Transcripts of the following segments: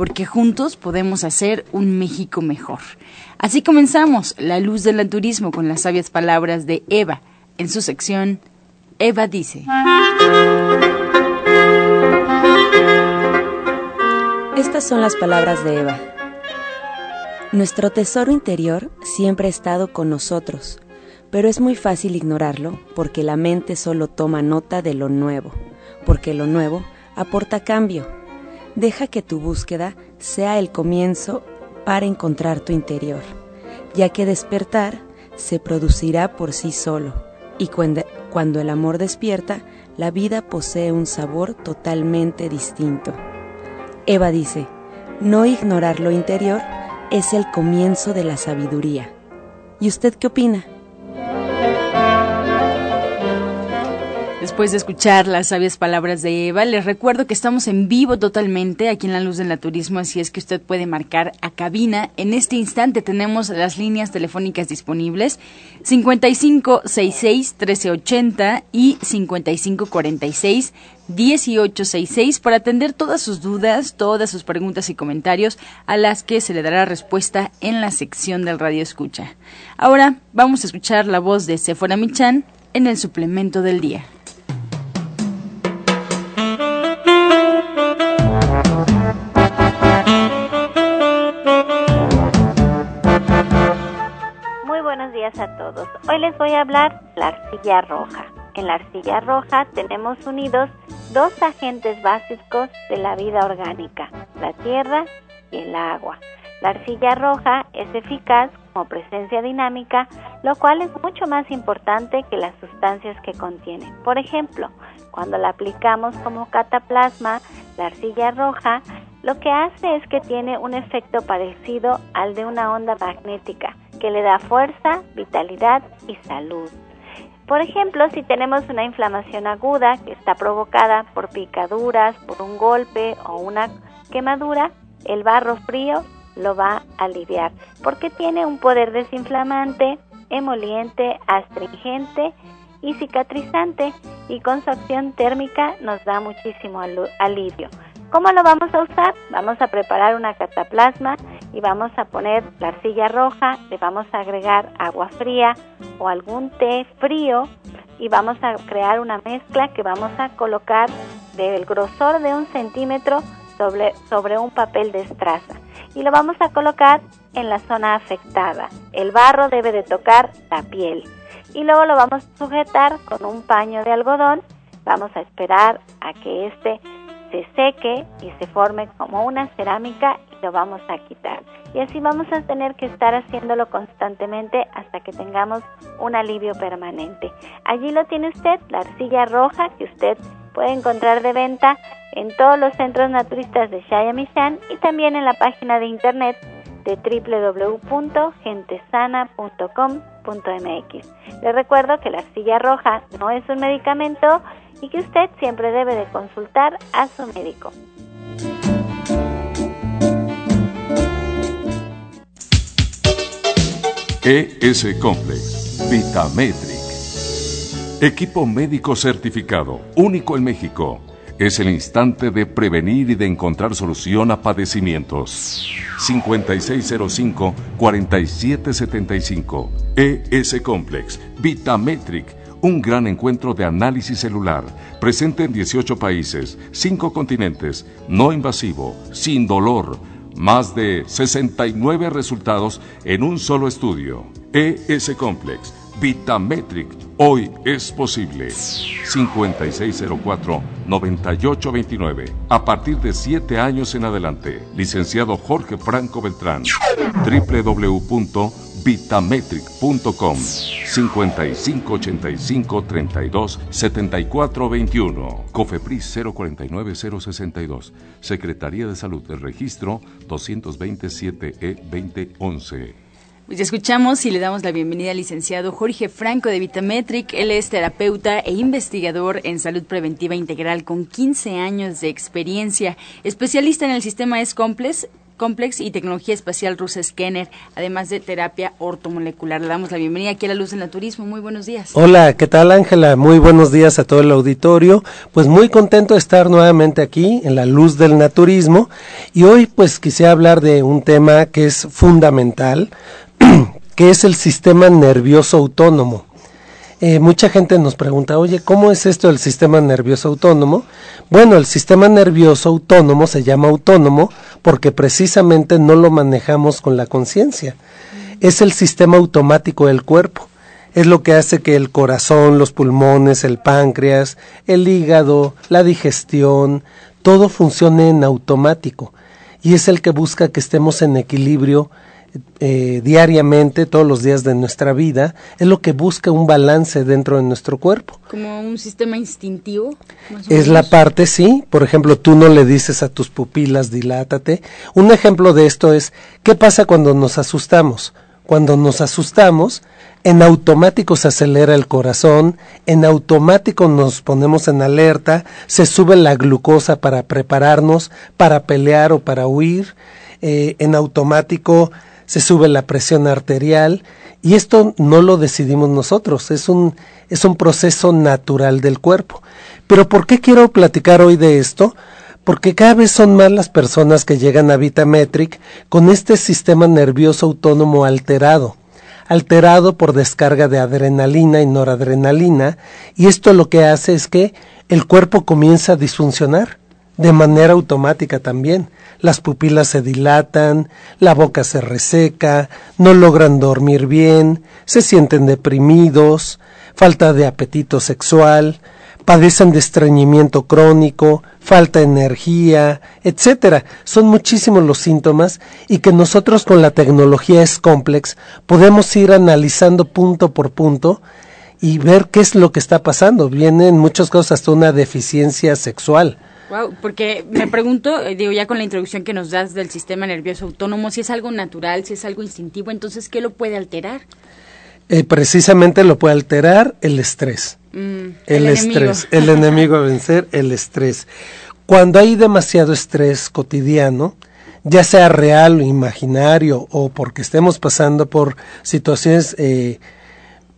porque juntos podemos hacer un México mejor. Así comenzamos La Luz del Naturismo con las sabias palabras de Eva en su sección Eva dice. Estas son las palabras de Eva. Nuestro tesoro interior siempre ha estado con nosotros, pero es muy fácil ignorarlo porque la mente solo toma nota de lo nuevo, porque lo nuevo aporta cambio deja que tu búsqueda sea el comienzo para encontrar tu interior, ya que despertar se producirá por sí solo, y cuando, el amor despierta, la vida posee un sabor totalmente distinto. Eva dice, no ignorar lo interior es el comienzo de la sabiduría. ¿Y usted qué opina? Después de escuchar las sabias palabras de Eva, les recuerdo que estamos en vivo totalmente aquí en la Luz del Naturismo, así es que usted puede marcar a cabina. En este instante tenemos las líneas telefónicas disponibles 5566-1380 y 5546-1866 para atender todas sus dudas, todas sus preguntas y comentarios a las que se le dará respuesta en la sección del Radio Escucha. Ahora vamos a escuchar la voz de Sephora Michan en el suplemento del día. A todos. Hoy les voy a hablar la arcilla roja. En la arcilla roja tenemos unidos dos agentes básicos de la vida orgánica, la tierra y el agua. La arcilla roja es eficaz como presencia dinámica, lo cual es mucho más importante que las sustancias que contiene. Por ejemplo, cuando la aplicamos como cataplasma, la arcilla roja lo que hace es que tiene un efecto parecido al de una onda magnética que le da fuerza, vitalidad y salud. Por ejemplo, si tenemos una inflamación aguda que está provocada por picaduras, por un golpe o una quemadura, el barro frío lo va a aliviar porque tiene un poder desinflamante, emoliente, astringente y cicatrizante y con su acción térmica nos da muchísimo alivio. ¿Cómo lo vamos a usar? Vamos a preparar una cataplasma y vamos a poner la arcilla roja, le vamos a agregar agua fría o algún té frío y vamos a crear una mezcla que vamos a colocar del grosor de un centímetro sobre, sobre un papel de estraza y lo vamos a colocar en la zona afectada. El barro debe de tocar la piel y luego lo vamos a sujetar con un paño de algodón. Vamos a esperar a que este se seque y se forme como una cerámica y lo vamos a quitar. Y así vamos a tener que estar haciéndolo constantemente hasta que tengamos un alivio permanente. Allí lo tiene usted, la arcilla roja que usted puede encontrar de venta en todos los centros naturistas de Shayamishan y también en la página de internet de www.gentesana.com.mx. Le recuerdo que la arcilla roja no es un medicamento, y que usted siempre debe de consultar a su médico. ES Complex, Vitametric. Equipo médico certificado, único en México. Es el instante de prevenir y de encontrar solución a padecimientos. 5605-4775. ES Complex, Vitametric un gran encuentro de análisis celular, presente en 18 países, 5 continentes, no invasivo, sin dolor, más de 69 resultados en un solo estudio. ES Complex, Vitametric, hoy es posible. 5604-9829, a partir de 7 años en adelante. Licenciado Jorge Franco Beltrán, www vitametric.com 5585 32 74 21 Cofepris 049 062 Secretaría de Salud del Registro 227 E 2011 pues escuchamos y le damos la bienvenida al licenciado Jorge Franco de Vitametric. Él es terapeuta e investigador en salud preventiva integral con 15 años de experiencia, especialista en el sistema S-Complex Complex y Tecnología Espacial Rusa Scanner, además de terapia ortomolecular. Le damos la bienvenida aquí a la Luz del Naturismo. Muy buenos días. Hola, ¿qué tal Ángela? Muy buenos días a todo el auditorio. Pues muy contento de estar nuevamente aquí en la Luz del Naturismo y hoy pues quisiera hablar de un tema que es fundamental que es el sistema nervioso autónomo. Eh, mucha gente nos pregunta, oye, ¿cómo es esto del sistema nervioso autónomo? Bueno, el sistema nervioso autónomo se llama autónomo porque precisamente no lo manejamos con la conciencia. Es el sistema automático del cuerpo. Es lo que hace que el corazón, los pulmones, el páncreas, el hígado, la digestión, todo funcione en automático. Y es el que busca que estemos en equilibrio eh, diariamente, todos los días de nuestra vida, es lo que busca un balance dentro de nuestro cuerpo. Como un sistema instintivo. Es la parte, sí. Por ejemplo, tú no le dices a tus pupilas, dilátate. Un ejemplo de esto es, ¿qué pasa cuando nos asustamos? Cuando nos asustamos, en automático se acelera el corazón, en automático nos ponemos en alerta, se sube la glucosa para prepararnos, para pelear o para huir, eh, en automático se sube la presión arterial y esto no lo decidimos nosotros, es un, es un proceso natural del cuerpo. Pero ¿por qué quiero platicar hoy de esto? Porque cada vez son más las personas que llegan a Vitametric con este sistema nervioso autónomo alterado, alterado por descarga de adrenalina y noradrenalina, y esto lo que hace es que el cuerpo comienza a disfuncionar de manera automática también las pupilas se dilatan, la boca se reseca, no logran dormir bien, se sienten deprimidos, falta de apetito sexual, padecen de estreñimiento crónico, falta de energía, etcétera. Son muchísimos los síntomas y que nosotros con la tecnología es complex podemos ir analizando punto por punto y ver qué es lo que está pasando. Vienen muchas cosas hasta una deficiencia sexual Wow, porque me pregunto, eh, digo, ya con la introducción que nos das del sistema nervioso autónomo, si es algo natural, si es algo instintivo, entonces, ¿qué lo puede alterar? Eh, precisamente lo puede alterar el estrés. Mm, el, estrés, el enemigo a vencer, el estrés. Cuando hay demasiado estrés cotidiano, ya sea real o imaginario, o porque estemos pasando por situaciones eh,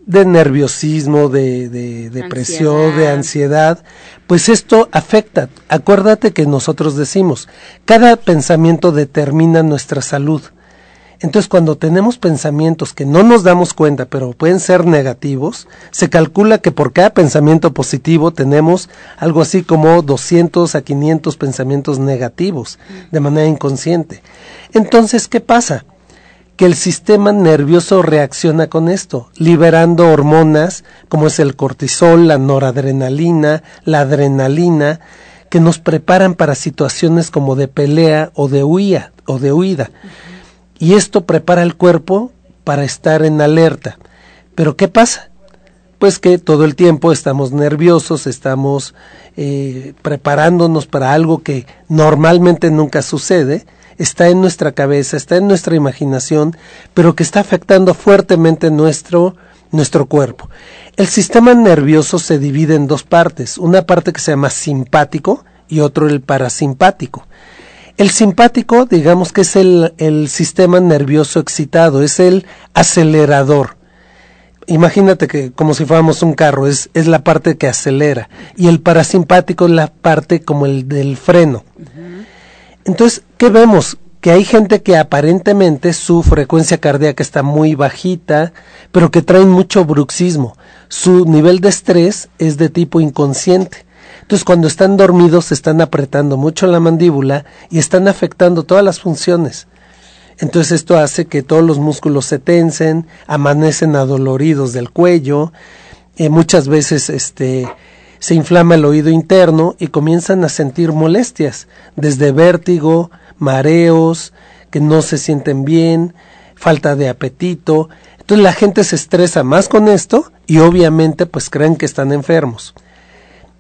de nerviosismo, de, de depresión, de ansiedad, pues esto afecta. Acuérdate que nosotros decimos, cada pensamiento determina nuestra salud. Entonces, cuando tenemos pensamientos que no nos damos cuenta, pero pueden ser negativos, se calcula que por cada pensamiento positivo tenemos algo así como 200 a 500 pensamientos negativos de manera inconsciente. Entonces, ¿qué pasa? Que el sistema nervioso reacciona con esto, liberando hormonas como es el cortisol, la noradrenalina, la adrenalina, que nos preparan para situaciones como de pelea o de huida o de huida. Y esto prepara el cuerpo para estar en alerta. Pero ¿qué pasa? Pues que todo el tiempo estamos nerviosos, estamos eh, preparándonos para algo que normalmente nunca sucede, está en nuestra cabeza, está en nuestra imaginación, pero que está afectando fuertemente nuestro, nuestro cuerpo. El sistema nervioso se divide en dos partes, una parte que se llama simpático y otro el parasimpático. El simpático, digamos que es el, el sistema nervioso excitado, es el acelerador. Imagínate que como si fuéramos un carro, es, es la parte que acelera. Y el parasimpático es la parte como el del freno. Entonces, ¿qué vemos? Que hay gente que aparentemente su frecuencia cardíaca está muy bajita, pero que traen mucho bruxismo. Su nivel de estrés es de tipo inconsciente. Entonces, cuando están dormidos, están apretando mucho la mandíbula y están afectando todas las funciones. Entonces, esto hace que todos los músculos se tensen, amanecen adoloridos del cuello, eh, muchas veces este, se inflama el oído interno y comienzan a sentir molestias, desde vértigo, mareos, que no se sienten bien, falta de apetito. Entonces la gente se estresa más con esto y obviamente pues creen que están enfermos.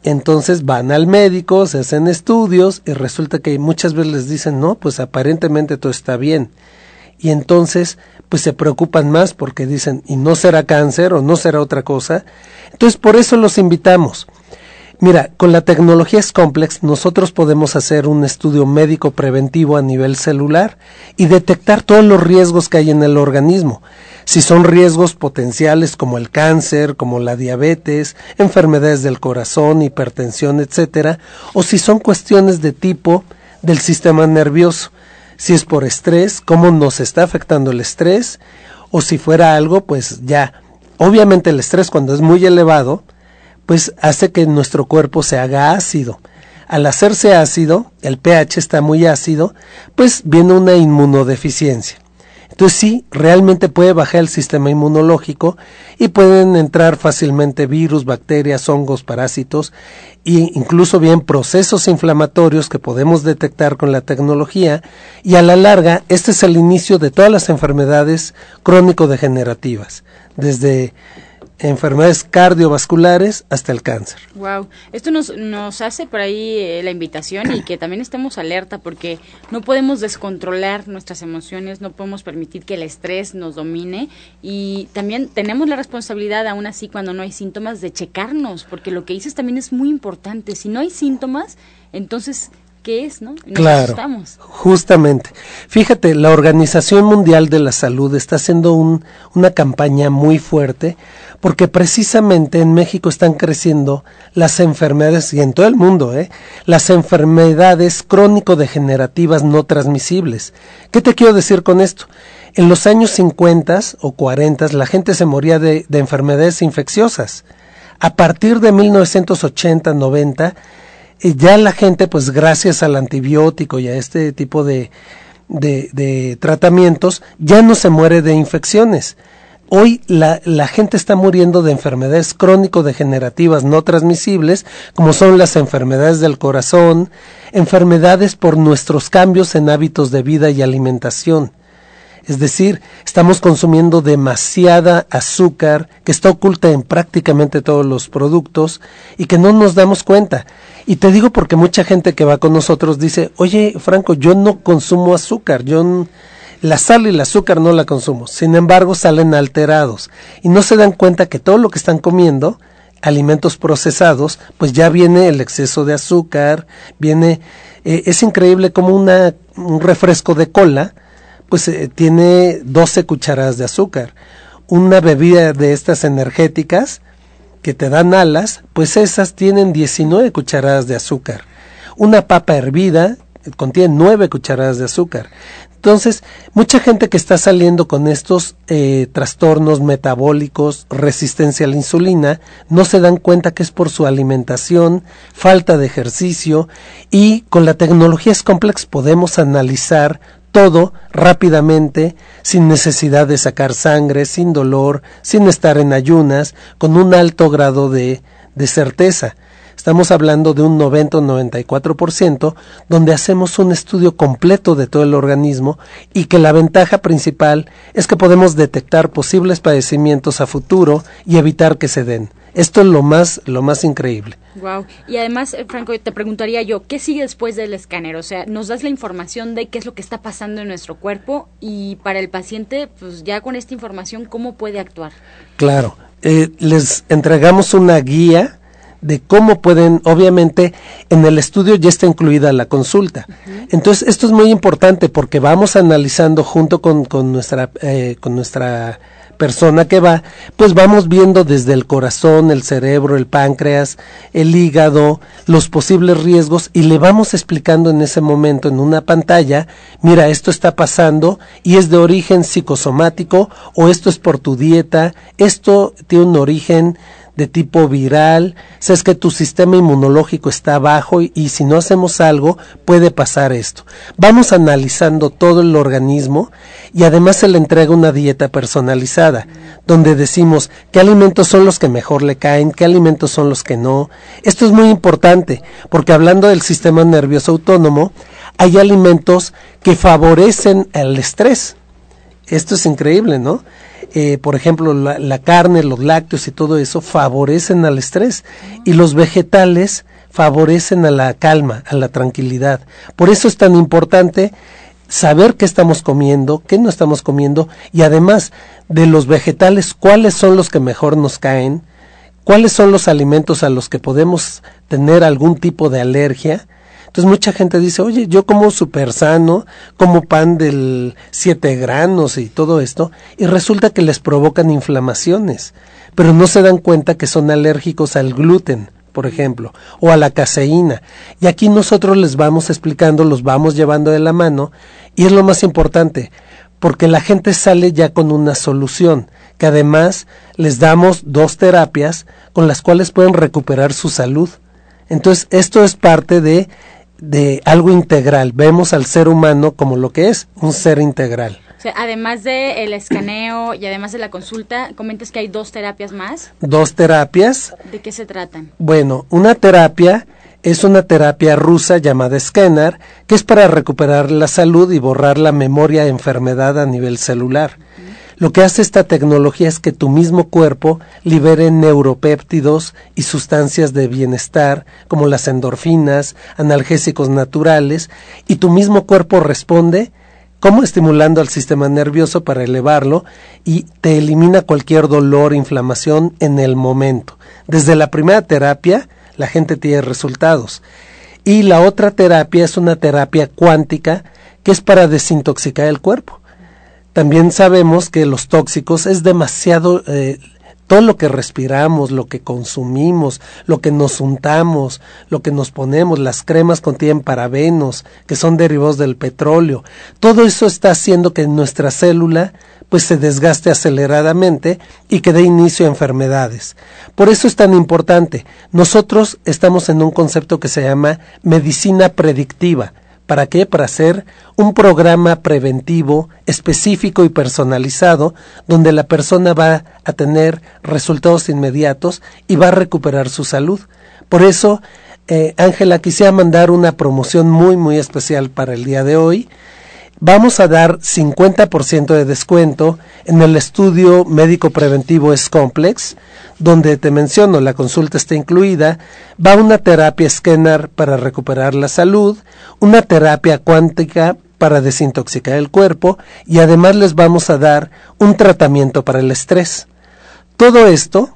Entonces van al médico, se hacen estudios y resulta que muchas veces les dicen, no, pues aparentemente todo está bien. Y entonces pues se preocupan más porque dicen, y no será cáncer o no será otra cosa. Entonces por eso los invitamos. Mira, con la tecnología Scomplex nosotros podemos hacer un estudio médico preventivo a nivel celular y detectar todos los riesgos que hay en el organismo. Si son riesgos potenciales como el cáncer, como la diabetes, enfermedades del corazón, hipertensión, etcétera, o si son cuestiones de tipo del sistema nervioso. Si es por estrés, cómo nos está afectando el estrés, o si fuera algo, pues ya. Obviamente el estrés cuando es muy elevado, pues hace que nuestro cuerpo se haga ácido. Al hacerse ácido, el pH está muy ácido, pues viene una inmunodeficiencia. Entonces sí, realmente puede bajar el sistema inmunológico y pueden entrar fácilmente virus, bacterias, hongos, parásitos e incluso bien procesos inflamatorios que podemos detectar con la tecnología y a la larga este es el inicio de todas las enfermedades crónico-degenerativas, desde enfermedades cardiovasculares hasta el cáncer. Wow, esto nos, nos hace por ahí eh, la invitación y que también estemos alerta porque no podemos descontrolar nuestras emociones, no podemos permitir que el estrés nos domine y también tenemos la responsabilidad aún así cuando no hay síntomas de checarnos, porque lo que dices también es muy importante. Si no hay síntomas, entonces qué es, ¿no? claro, justamente. Fíjate, la Organización Mundial de la Salud está haciendo un, una campaña muy fuerte porque precisamente en México están creciendo las enfermedades, y en todo el mundo, ¿eh? las enfermedades crónico-degenerativas no transmisibles. ¿Qué te quiero decir con esto? En los años 50 o 40 la gente se moría de, de enfermedades infecciosas. A partir de 1980-90, eh, ya la gente, pues gracias al antibiótico y a este tipo de, de tratamientos, ya no se muere de infecciones Hoy la, la gente está muriendo de enfermedades crónico-degenerativas no transmisibles, como son las enfermedades del corazón, enfermedades por nuestros cambios en hábitos de vida y alimentación. Es decir, estamos consumiendo demasiada azúcar que está oculta en prácticamente todos los productos y que no nos damos cuenta. Y te digo porque mucha gente que va con nosotros dice, oye Franco, yo no consumo azúcar, yo la sal y el azúcar no la consumo, sin embargo salen alterados y no se dan cuenta que todo lo que están comiendo, alimentos procesados, pues ya viene el exceso de azúcar, viene, eh, es increíble como una, un refresco de cola, pues eh, tiene 12 cucharadas de azúcar. Una bebida de estas energéticas que te dan alas, pues esas tienen 19 cucharadas de azúcar. Una papa hervida contiene 9 cucharadas de azúcar. Entonces, mucha gente que está saliendo con estos eh, trastornos metabólicos, resistencia a la insulina, no se dan cuenta que es por su alimentación, falta de ejercicio y con la tecnología complex podemos analizar todo rápidamente, sin necesidad de sacar sangre, sin dolor, sin estar en ayunas, con un alto grado de, de certeza. Estamos hablando de un 90 o 94%, donde hacemos un estudio completo de todo el organismo y que la ventaja principal es que podemos detectar posibles padecimientos a futuro y evitar que se den. Esto es lo más, lo más increíble. Wow. Y además, eh, Franco, te preguntaría yo, ¿qué sigue después del escáner? O sea, nos das la información de qué es lo que está pasando en nuestro cuerpo y para el paciente, pues ya con esta información, ¿cómo puede actuar? Claro. Eh, les entregamos una guía de cómo pueden, obviamente, en el estudio ya está incluida la consulta. Entonces, esto es muy importante porque vamos analizando junto con, con nuestra, eh, con nuestra persona que va, pues vamos viendo desde el corazón, el cerebro, el páncreas, el hígado, los posibles riesgos y le vamos explicando en ese momento en una pantalla, mira, esto está pasando y es de origen psicosomático o esto es por tu dieta, esto tiene un origen de tipo viral, sabes que tu sistema inmunológico está bajo y, si no hacemos algo puede pasar esto. Vamos analizando todo el organismo y además se le entrega una dieta personalizada, donde decimos qué alimentos son los que mejor le caen, qué alimentos son los que no. Esto es muy importante, porque hablando del sistema nervioso autónomo, hay alimentos que favorecen el estrés Esto es increíble, ¿no? Eh, por ejemplo, la, la, carne, los lácteos y todo eso favorecen al estrés y los vegetales favorecen a la calma, a la tranquilidad. Por eso es tan importante saber qué estamos comiendo, qué no estamos comiendo y además de los vegetales, cuáles son los que mejor nos caen, cuáles son los alimentos a los que podemos tener algún tipo de alergia. Entonces mucha gente dice, oye, yo como súper sano, como pan del siete granos y todo esto, y resulta que les provocan inflamaciones, pero no se dan cuenta que son alérgicos al gluten, por ejemplo, o a la caseína. Y aquí nosotros les vamos explicando, los vamos llevando de la mano, y es lo más importante, porque la gente sale ya con una solución, que además les damos dos terapias con las cuales pueden recuperar su salud. Entonces, esto es parte de, de algo integral. Vemos al ser humano como lo que es, un ser integral. además del el escaneo y además de la consulta, comentas que hay dos terapias más. Dos terapias. ¿De qué se tratan? Bueno, una terapia es una terapia rusa llamada Scanner, que es para recuperar la salud y borrar la memoria de enfermedad a nivel celular. Lo que hace esta tecnología es que tu mismo cuerpo libere neuropéptidos y sustancias de bienestar, como las endorfinas, analgésicos naturales, y tu mismo cuerpo responde como estimulando al sistema nervioso para elevarlo y te elimina cualquier dolor, inflamación en el momento. Desde la primera terapia, la gente tiene resultados. Y la otra terapia es una terapia cuántica que es para desintoxicar el cuerpo. También sabemos que los tóxicos es demasiado eh, todo lo que respiramos, lo que consumimos, lo que nos untamos, lo que nos ponemos, las cremas contienen parabenos, que son derivados del petróleo. Todo eso está haciendo que nuestra célula pues se desgaste aceleradamente y que dé inicio a enfermedades. Por eso es tan importante. Nosotros estamos en un concepto que se llama medicina predictiva. ¿Para qué? Para hacer un programa preventivo específico y personalizado donde la persona va a tener resultados inmediatos y va a recuperar su salud. Por eso, eh, Ángela, quisiera mandar una promoción muy, muy especial para el día de hoy vamos a dar 50% de descuento en el estudio médico preventivo es complex, donde te menciono, la consulta está incluida, va una terapia esquenar para recuperar la salud, una terapia cuántica para desintoxicar el cuerpo y además les vamos a dar un tratamiento para el estrés. Todo esto,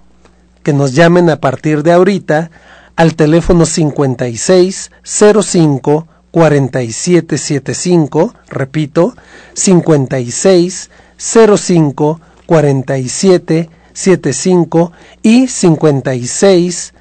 que nos llamen a partir de ahorita al teléfono 5605 4775, repito, 56 05 47 75 y 56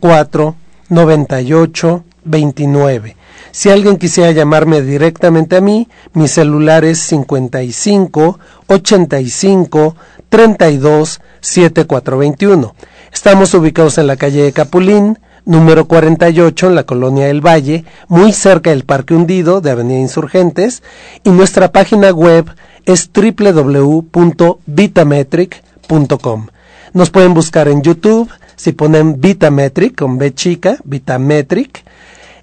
04 98 29. Si alguien quisiera llamarme directamente a mí, mi celular es 55 85 32 7421. Estamos ubicados en la calle de Capulín, número 48 en la colonia del Valle, muy cerca del Parque Hundido de Avenida Insurgentes, y nuestra página web es www.vitametric.com. Nos pueden buscar en YouTube, si ponen Vitametric con B chica, Vitametric,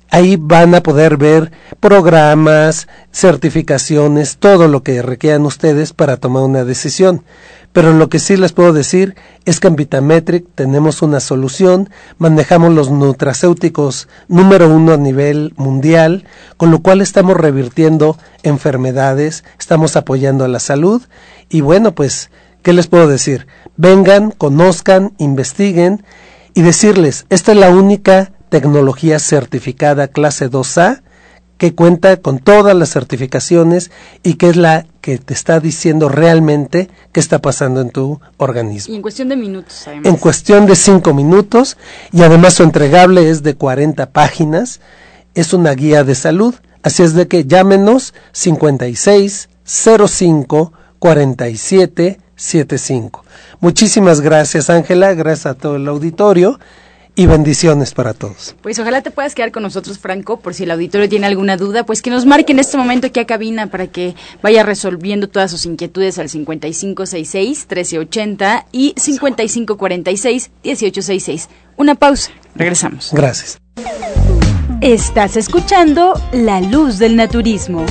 ahí van a poder ver programas, certificaciones, todo lo que requieran ustedes para tomar una decisión. Pero lo que sí les puedo decir es que en Vitametric tenemos una solución, manejamos los nutracéuticos número uno a nivel mundial, con lo cual estamos revirtiendo enfermedades, estamos apoyando a la salud y bueno, pues, ¿qué les puedo decir? Vengan, conozcan, investiguen y decirles, esta es la única tecnología certificada clase 2A que cuenta con todas las certificaciones y que es la que te está diciendo realmente qué está pasando en tu organismo. Y en cuestión de minutos, además. En cuestión de cinco minutos y además su entregable es de 40 páginas. Es una guía de salud. Así es de que llámenos 56 05 47 75. Muchísimas gracias, Ángela. Gracias a todo el auditorio y bendiciones para todos. Pues ojalá te puedas quedar con nosotros, Franco, por si el auditorio tiene alguna duda, pues que nos marque en este momento aquí a cabina para que vaya resolviendo todas sus inquietudes al 5566-1380 y 5546-1866. Una pausa, regresamos. Gracias. Estás escuchando La Luz del Naturismo.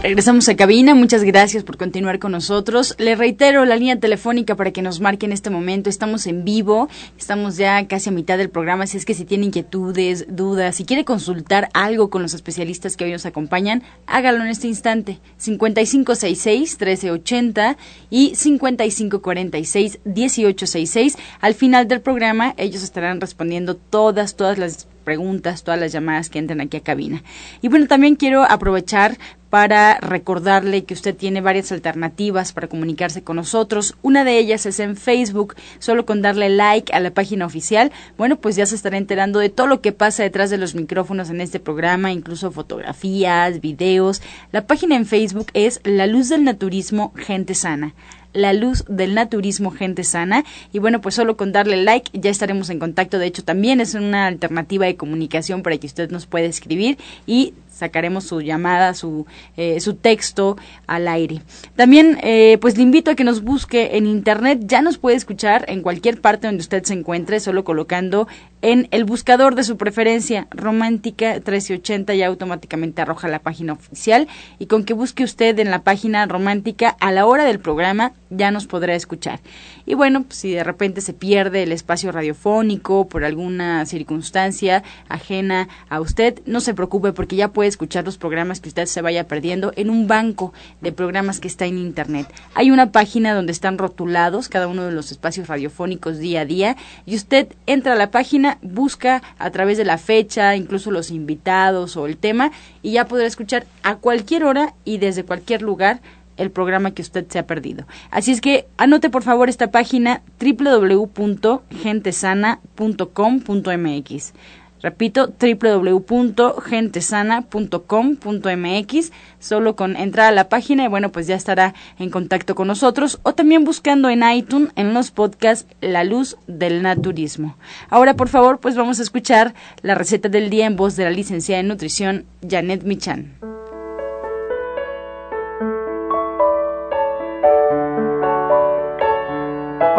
Regresamos a cabina, muchas gracias por continuar con nosotros. Le reitero la línea telefónica para que nos marque en este momento. Estamos en vivo, estamos ya casi a mitad del programa, así es que si tiene inquietudes, dudas, si quiere consultar algo con los especialistas que hoy nos acompañan, hágalo en este instante. 5566-1380 y 5546-1866. Al final del programa, ellos estarán respondiendo todas, todas las preguntas, todas las llamadas que entran aquí a cabina. Y bueno, también quiero aprovechar para recordarle que usted tiene varias alternativas para comunicarse con nosotros. Una de ellas es en Facebook, solo con darle like a la página oficial. Bueno, pues ya se estará enterando de todo lo que pasa detrás de los micrófonos en este programa, incluso fotografías, videos. La página en Facebook es La Luz del Naturismo Gente Sana la luz del naturismo gente sana. Y bueno pues solo con darle like ya estaremos en contacto. De hecho también es una alternativa de comunicación para que usted nos pueda escribir y sacaremos su llamada, su, eh, su texto al aire. También, eh, pues le invito a que nos busque en internet. Ya nos puede escuchar en cualquier parte donde usted se encuentre, solo colocando en el buscador de su preferencia, Romántica 1380, y automáticamente arroja la página oficial. Y con que busque usted en la página Romántica a la hora del programa, ya nos podrá escuchar. Y bueno, pues, si de repente se pierde el espacio radiofónico por alguna circunstancia ajena a usted, no se preocupe porque ya puede escuchar los programas que usted se vaya perdiendo en un banco de programas que está en Internet. Hay una página donde están rotulados cada uno de los espacios radiofónicos día a día y usted entra a la página, busca a través de la fecha, incluso los invitados o el tema y ya podrá escuchar a cualquier hora y desde cualquier lugar el programa que usted se ha perdido. Así es que anote por favor esta página www.gentesana.com.mx. Repito, www.gentesana.com.mx. Solo con entrar a la página y bueno, pues ya estará en contacto con nosotros. O también buscando en iTunes, en los podcasts, La Luz del Naturismo. Ahora, por favor, pues vamos a escuchar la receta del día en voz de la licenciada en nutrición, Janet Michan.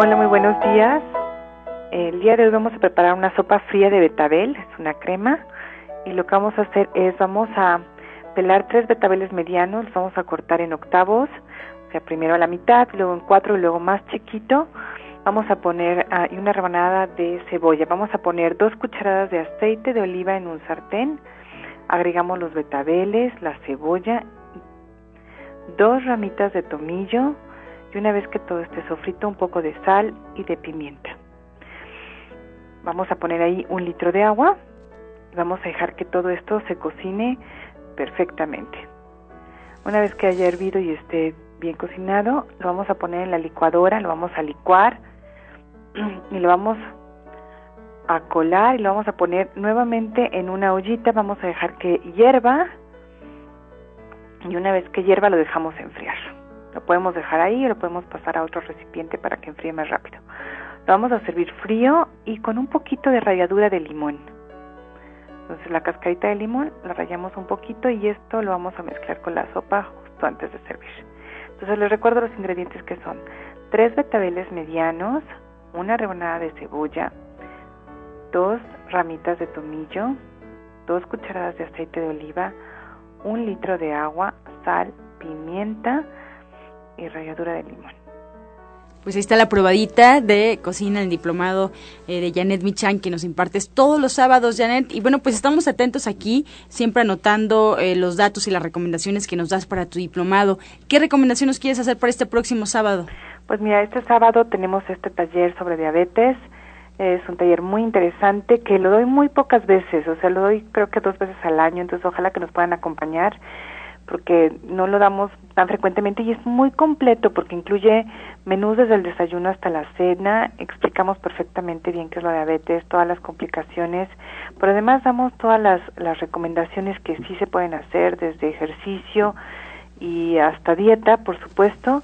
Hola, muy buenos días. El día de hoy vamos a preparar una sopa fría de betabel, es una crema, y lo que vamos a hacer es vamos a pelar tres betabeles medianos, los vamos a cortar en octavos, o sea, primero a la mitad, luego en cuatro y luego más chiquito. Vamos a poner y una rebanada de cebolla. Vamos a poner dos cucharadas de aceite de oliva en un sartén. Agregamos los betabeles, la cebolla, dos ramitas de tomillo, y una vez que todo esté sofrito un poco de sal y de pimienta. Vamos a poner ahí un litro de agua y vamos a dejar que todo esto se cocine perfectamente. Una vez que haya hervido y esté bien cocinado, lo vamos a poner en la licuadora, lo vamos a licuar y lo vamos a colar y lo vamos a poner nuevamente en una ollita, vamos a dejar que hierva y una vez que hierva lo dejamos enfriar. Lo podemos dejar ahí o lo podemos pasar a otro recipiente para que enfríe más rápido. Lo vamos a servir frío y con un poquito de ralladura de limón. Entonces la cascarita de limón la rayamos un poquito y esto lo vamos a mezclar con la sopa justo antes de servir. Entonces les recuerdo los ingredientes que son tres betabeles medianos, una rebanada de cebolla, dos ramitas de tomillo, dos cucharadas de aceite de oliva, un litro de agua, sal, pimienta, y ralladura de limón. Pues ahí está la probadita de cocina, el diplomado eh, de Janet Michan que nos impartes todos los sábados, Janet. Y bueno, pues estamos atentos aquí, siempre anotando eh, los datos y las recomendaciones que nos das para tu diplomado. ¿Qué recomendaciones quieres hacer para este próximo sábado? Pues mira, este sábado tenemos este taller sobre diabetes. Es un taller muy interesante que lo doy muy pocas veces, o sea, lo doy creo que dos veces al año, entonces ojalá que nos puedan acompañar porque no lo damos tan frecuentemente y es muy completo porque incluye menús desde el desayuno hasta la cena, explicamos perfectamente bien qué es la diabetes, todas las complicaciones, pero además damos todas las, las recomendaciones que sí se pueden hacer desde ejercicio y hasta dieta, por supuesto,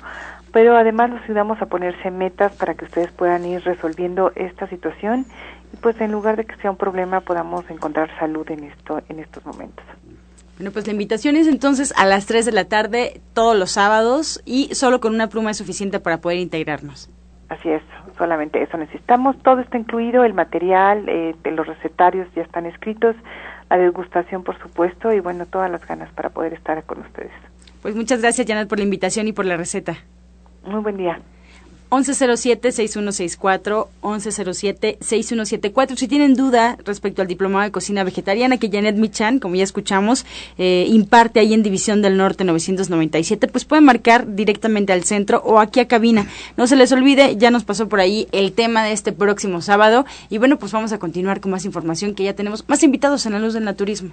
pero además los ayudamos a ponerse metas para que ustedes puedan ir resolviendo esta situación y pues en lugar de que sea un problema podamos encontrar salud en esto en estos momentos. Bueno, pues la invitación es entonces a las 3 de la tarde todos los sábados y solo con una pluma es suficiente para poder integrarnos. Así es, solamente eso necesitamos. Todo está incluido, el material, eh, los recetarios ya están escritos, la degustación por supuesto y bueno, todas las ganas para poder estar con ustedes. Pues muchas gracias, Janet, por la invitación y por la receta. Muy buen día. 1107-6164, 1107-6174. Si tienen duda respecto al diplomado de cocina vegetariana que Janet Michan, como ya escuchamos, eh, imparte ahí en División del Norte 997, pues pueden marcar directamente al centro o aquí a cabina. No se les olvide, ya nos pasó por ahí el tema de este próximo sábado. Y bueno, pues vamos a continuar con más información que ya tenemos más invitados en la luz del naturismo.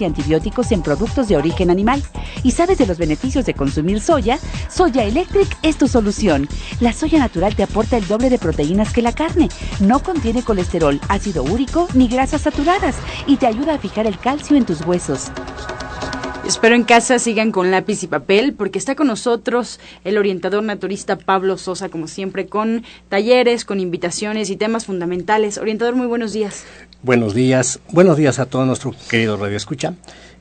y antibióticos en productos de origen animal y sabes de los beneficios de consumir soya, Soya Electric es tu solución. La soya natural te aporta el doble de proteínas que la carne, no contiene colesterol, ácido úrico ni grasas saturadas y te ayuda a fijar el calcio en tus huesos. Espero en casa sigan con lápiz y papel porque está con nosotros el orientador naturista Pablo Sosa, como siempre, con talleres, con invitaciones y temas fundamentales. Orientador, muy buenos días. Buenos días, buenos días a todo nuestro querido Radio Escucha.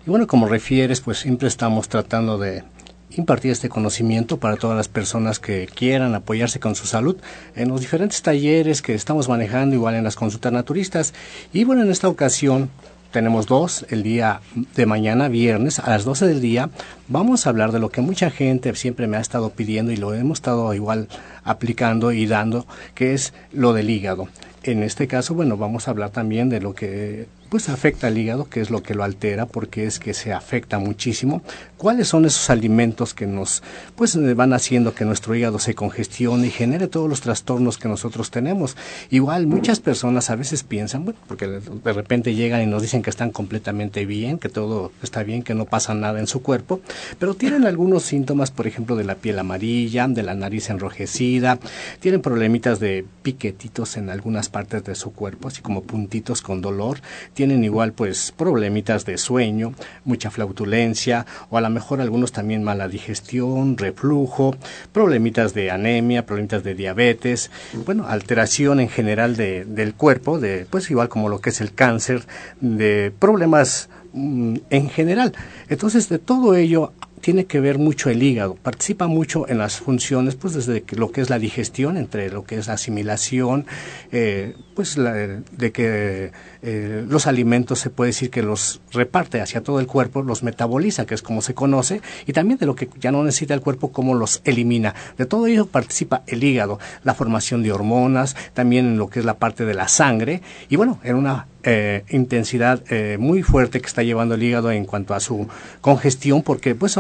Y bueno, como refieres, pues siempre estamos tratando de impartir este conocimiento para todas las personas que quieran apoyarse con su salud en los diferentes talleres que estamos manejando, igual en las consultas naturistas. Y bueno, en esta ocasión tenemos dos, el día de mañana, viernes, a las 12 del día, vamos a hablar de lo que mucha gente siempre me ha estado pidiendo y lo hemos estado igual aplicando y dando, que es lo del hígado. En este caso, bueno, vamos a hablar también de lo que pues afecta al hígado, que es lo que lo altera, porque es que se afecta muchísimo. ¿Cuáles son esos alimentos que nos pues eh, van haciendo que nuestro hígado se congestione y genere todos los trastornos que nosotros tenemos? Igual muchas personas a veces piensan, bueno, porque de repente llegan y nos dicen que están completamente bien, que todo está bien, que no pasa nada en su cuerpo, pero tienen algunos síntomas, por ejemplo, de la piel amarilla, de la nariz enrojecida, tienen problemitas de piquetitos en algunas partes de su cuerpo, así como puntitos con dolor, tienen igual pues problemitas de sueño, mucha flautulencia o a lo mejor algunos también mala digestión, reflujo, problemitas de anemia, problemitas de diabetes, bueno, alteración en general de, del cuerpo, de pues igual como lo que es el cáncer, de problemas mm, en general. Entonces, de todo ello tiene que ver mucho el hígado, participa mucho en las funciones, pues desde lo que es la digestión, entre lo que es la asimilación, eh, pues de que eh, los alimentos se puede decir que los reparte hacia todo el cuerpo, los metaboliza, que es como se conoce, y también de lo que ya no necesita el cuerpo, cómo los elimina. De todo ello participa el hígado, la formación de hormonas, también en lo que es la parte de la sangre, y bueno, en una eh, intensidad eh, muy fuerte que está llevando el hígado en cuanto a su congestión, porque pues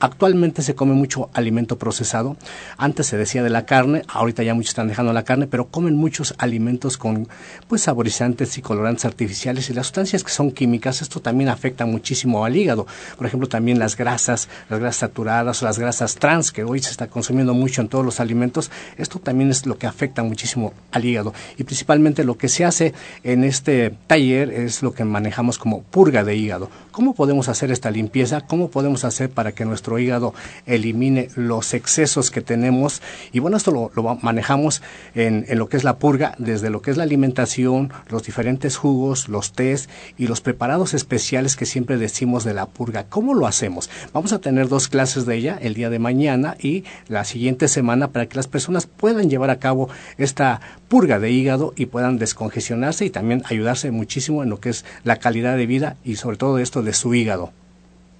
actualmente se come mucho alimento procesado. Antes se decía de la carne, ahorita ya muchos están dejando la carne, pero comen muchos alimentos pues saborizantes y colorantes artificiales y las sustancias que son químicas. Esto también afecta muchísimo al hígado. Por ejemplo, también las grasas, las grasas saturadas las grasas trans que hoy se está consumiendo mucho en todos los alimentos. Esto también es lo que afecta muchísimo al hígado y principalmente lo que se hace en este taller es lo que manejamos como purga de hígado. ¿Cómo podemos hacer esta limpieza? ¿Cómo podemos hacer para que nuestro hígado elimine los excesos que tenemos? Y bueno, esto lo, manejamos en, en, lo que es la purga, desde lo que es la alimentación, los diferentes jugos, los tés y los preparados especiales que siempre decimos de la purga. ¿Cómo lo hacemos? Vamos a tener dos clases de ella el día de mañana y la siguiente semana para que las personas puedan llevar a cabo esta purga de hígado y puedan descongestionarse y también ayudarse muchísimo en lo que es la calidad de vida y sobre todo esto de su hígado.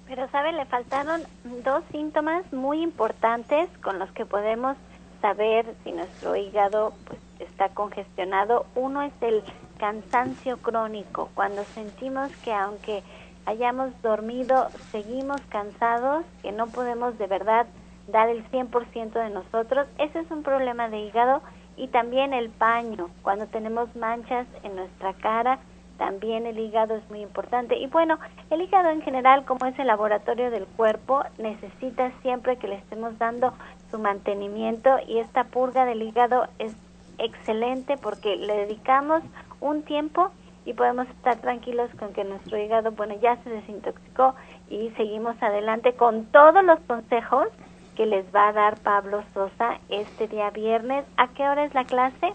Pero, ¿sabe? Le faltaron dos síntomas muy importantes con los que podemos saber si nuestro hígado pues, está congestionado. Uno es el cansancio crónico, cuando sentimos que aunque hayamos dormido, seguimos cansados, que no podemos de verdad dar el 100% de nosotros. Ese es un problema de hígado y también el paño, cuando tenemos manchas en nuestra cara, también el hígado es muy importante. Y bueno, el hígado en general, como es el laboratorio del cuerpo, necesita siempre que le estemos dando su mantenimiento y esta purga del hígado es excelente porque le dedicamos un tiempo y podemos estar tranquilos con que nuestro hígado, bueno, ya se desintoxicó y seguimos adelante con todos los consejos que les va a dar Pablo Sosa este día viernes. ¿A qué hora es la clase?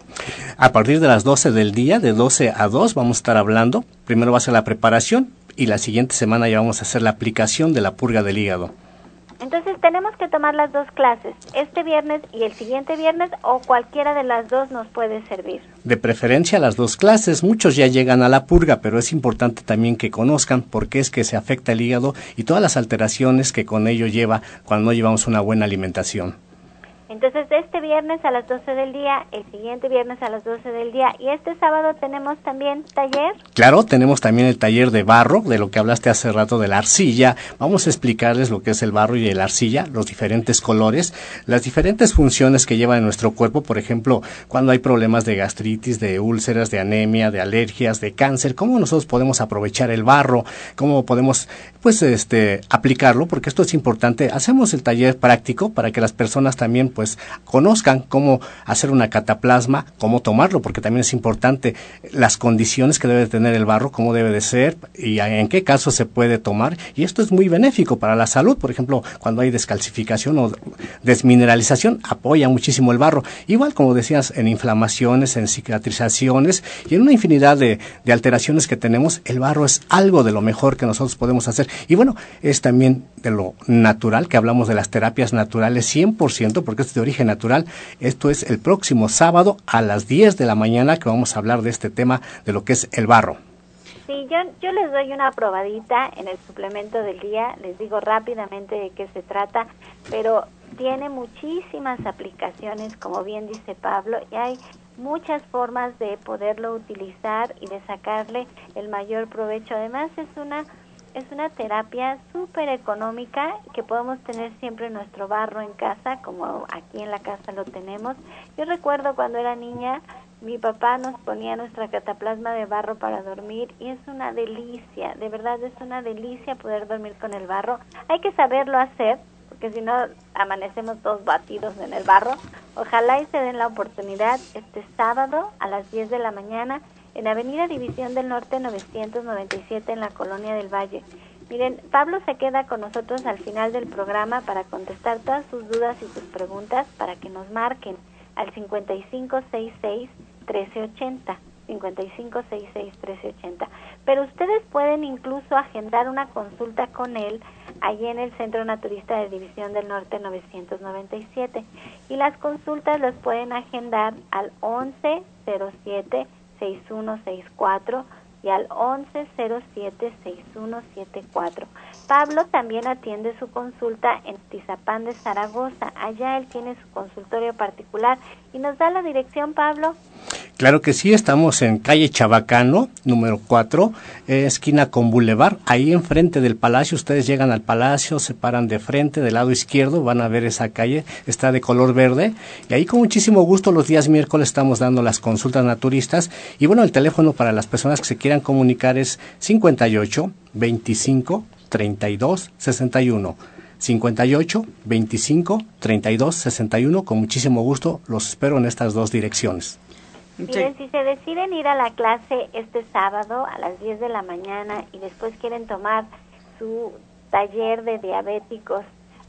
A partir de las 12 del día, de 12 a 2, vamos a estar hablando. Primero va a ser la preparación y la siguiente semana ya vamos a hacer la aplicación de la purga del hígado. Entonces tenemos que tomar las dos clases, este viernes y el siguiente viernes, o cualquiera de las dos nos puede servir. De preferencia las dos clases, muchos ya llegan a la purga, pero es importante también que conozcan por qué es que se afecta el hígado y todas las alteraciones que con ello lleva cuando no llevamos una buena alimentación. Entonces, este viernes a las 12 del día, el siguiente viernes a las 12 del día y este sábado tenemos también taller. Claro, tenemos también el taller de barro, de lo que hablaste hace rato de la arcilla. Vamos a explicarles lo que es el barro y la arcilla, los diferentes colores, las diferentes funciones que lleva en nuestro cuerpo, por ejemplo, cuando hay problemas de gastritis, de úlceras, de anemia, de alergias, de cáncer, cómo nosotros podemos aprovechar el barro, cómo podemos pues este aplicarlo, porque esto es importante. Hacemos el taller práctico para que las personas también pues conozcan cómo hacer una cataplasma, cómo tomarlo, porque también es importante las condiciones que debe tener el barro, cómo debe de ser y en qué caso se puede tomar. Y esto es muy benéfico para la salud, por ejemplo, cuando hay descalcificación o desmineralización, apoya muchísimo el barro. Igual como decías, en inflamaciones, en cicatrizaciones y en una infinidad de, de alteraciones que tenemos, el barro es algo de lo mejor que nosotros podemos hacer. Y bueno, es también de lo natural, que hablamos de las terapias naturales 100%, porque de origen natural. Esto es el próximo sábado a las 10 de la mañana que vamos a hablar de este tema de lo que es el barro. Sí, yo, yo les doy una probadita en el suplemento del día, les digo rápidamente de qué se trata, pero tiene muchísimas aplicaciones, como bien dice Pablo, y hay muchas formas de poderlo utilizar y de sacarle el mayor provecho. Además, es una es una terapia súper económica que podemos tener siempre nuestro barro en casa, como aquí en la casa lo tenemos. Yo recuerdo cuando era niña, mi papá nos ponía nuestra cataplasma de barro para dormir y es una delicia, de verdad es una delicia poder dormir con el barro. Hay que saberlo hacer, porque si no amanecemos todos batidos en el barro. Ojalá y se den la oportunidad este sábado a las 10 de la mañana en Avenida División del Norte 997 en la Colonia del Valle. Miren, Pablo se queda con nosotros al final del programa para contestar todas sus dudas y sus preguntas para que nos marquen al 5566 1380. 5566-1380. Pero ustedes pueden incluso agendar una consulta con él allí en el Centro Naturista de División del Norte 997. Y las consultas las pueden agendar al 1107 6164 y al 1107-6174. Pablo también atiende su consulta en Tizapán de Zaragoza. Allá él tiene su consultorio particular. ¿Y nos da la dirección, Pablo? Claro que sí, estamos en calle Chabacano, número 4, eh, esquina con Boulevard. Ahí enfrente del palacio, ustedes llegan al palacio, se paran de frente, del lado izquierdo, van a ver esa calle, está de color verde. Y ahí con muchísimo gusto los días miércoles estamos dando las consultas naturistas. Y bueno, el teléfono para las personas que se quieran comunicar es 58 25 32 61. 58 25 32 61. Con muchísimo gusto los espero en estas dos direcciones. Miren, si se deciden ir a la clase este sábado a las 10 de la mañana y después quieren tomar su taller de diabéticos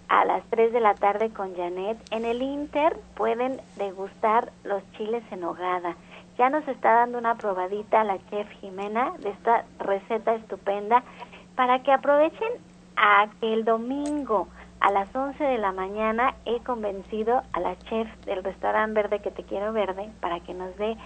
a las 3 de la tarde con Janet, en el Inter pueden degustar los chiles en hogada. Ya nos está dando una probadita la chef Jimena de esta receta estupenda para que aprovechen a que el domingo a las 11 de la mañana he convencido a la chef del restaurante Verde que te quiero verde para que nos dé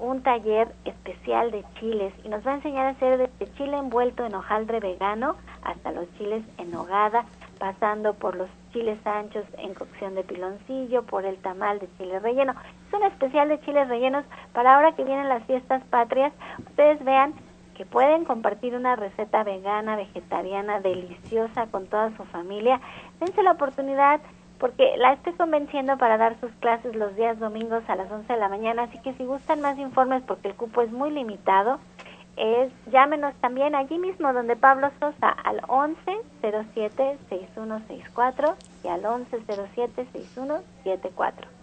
un taller especial de chiles y nos va a enseñar a hacer desde chile envuelto en hojaldre vegano hasta los chiles en hogada, pasando por los chiles anchos en cocción de piloncillo, por el tamal de chile relleno. Es un especial de chiles rellenos para ahora que vienen las fiestas patrias. Ustedes vean que pueden compartir una receta vegana, vegetariana, deliciosa con toda su familia. Dense la oportunidad porque la estoy convenciendo para dar sus clases los días domingos a las 11 de la mañana, así que si gustan más informes porque el cupo es muy limitado, es llámenos también allí mismo donde Pablo Sosa al 1107 6164 y al 1107 6174.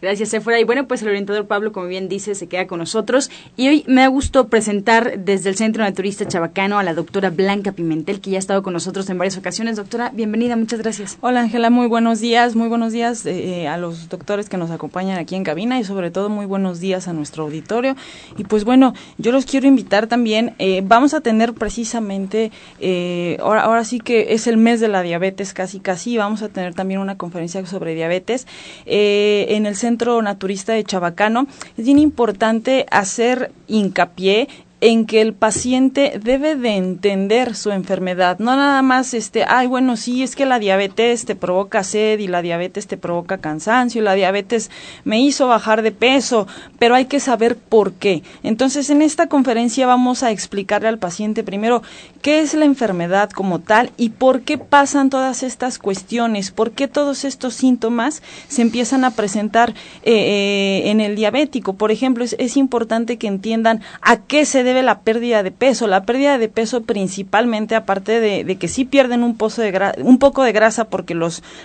Gracias, Efra. Y bueno, pues el orientador Pablo, como bien dice, se queda con nosotros. Y hoy me ha gustado presentar desde el Centro Naturista Chabacano a la doctora Blanca Pimentel, que ya ha estado con nosotros en varias ocasiones. Doctora, bienvenida, muchas gracias. Hola, Ángela, muy buenos días. Muy buenos días eh, a los doctores que nos acompañan aquí en cabina y sobre todo muy buenos días a nuestro auditorio. Y pues bueno, yo los quiero invitar también. Eh, vamos a tener precisamente, eh, ahora, ahora sí que es el mes de la diabetes, casi casi. Vamos a tener también una conferencia sobre diabetes en el Centro Centro Naturista de Chabacano, es bien importante hacer hincapié en que el paciente debe de entender su enfermedad, no nada más este, ay, bueno, sí, es que la diabetes te provoca sed y la diabetes te provoca cansancio, y la diabetes me hizo bajar de peso, pero hay que saber por qué. Entonces, en esta conferencia vamos a explicarle al paciente primero qué es la enfermedad como tal y por qué pasan todas estas cuestiones, por qué todos estos síntomas se empiezan a presentar eh, eh, en el diabético. Por ejemplo, es, importante que entiendan a qué se debe la pérdida de peso. La pérdida de peso principalmente, aparte de, que sí pierden un, poco de grasa porque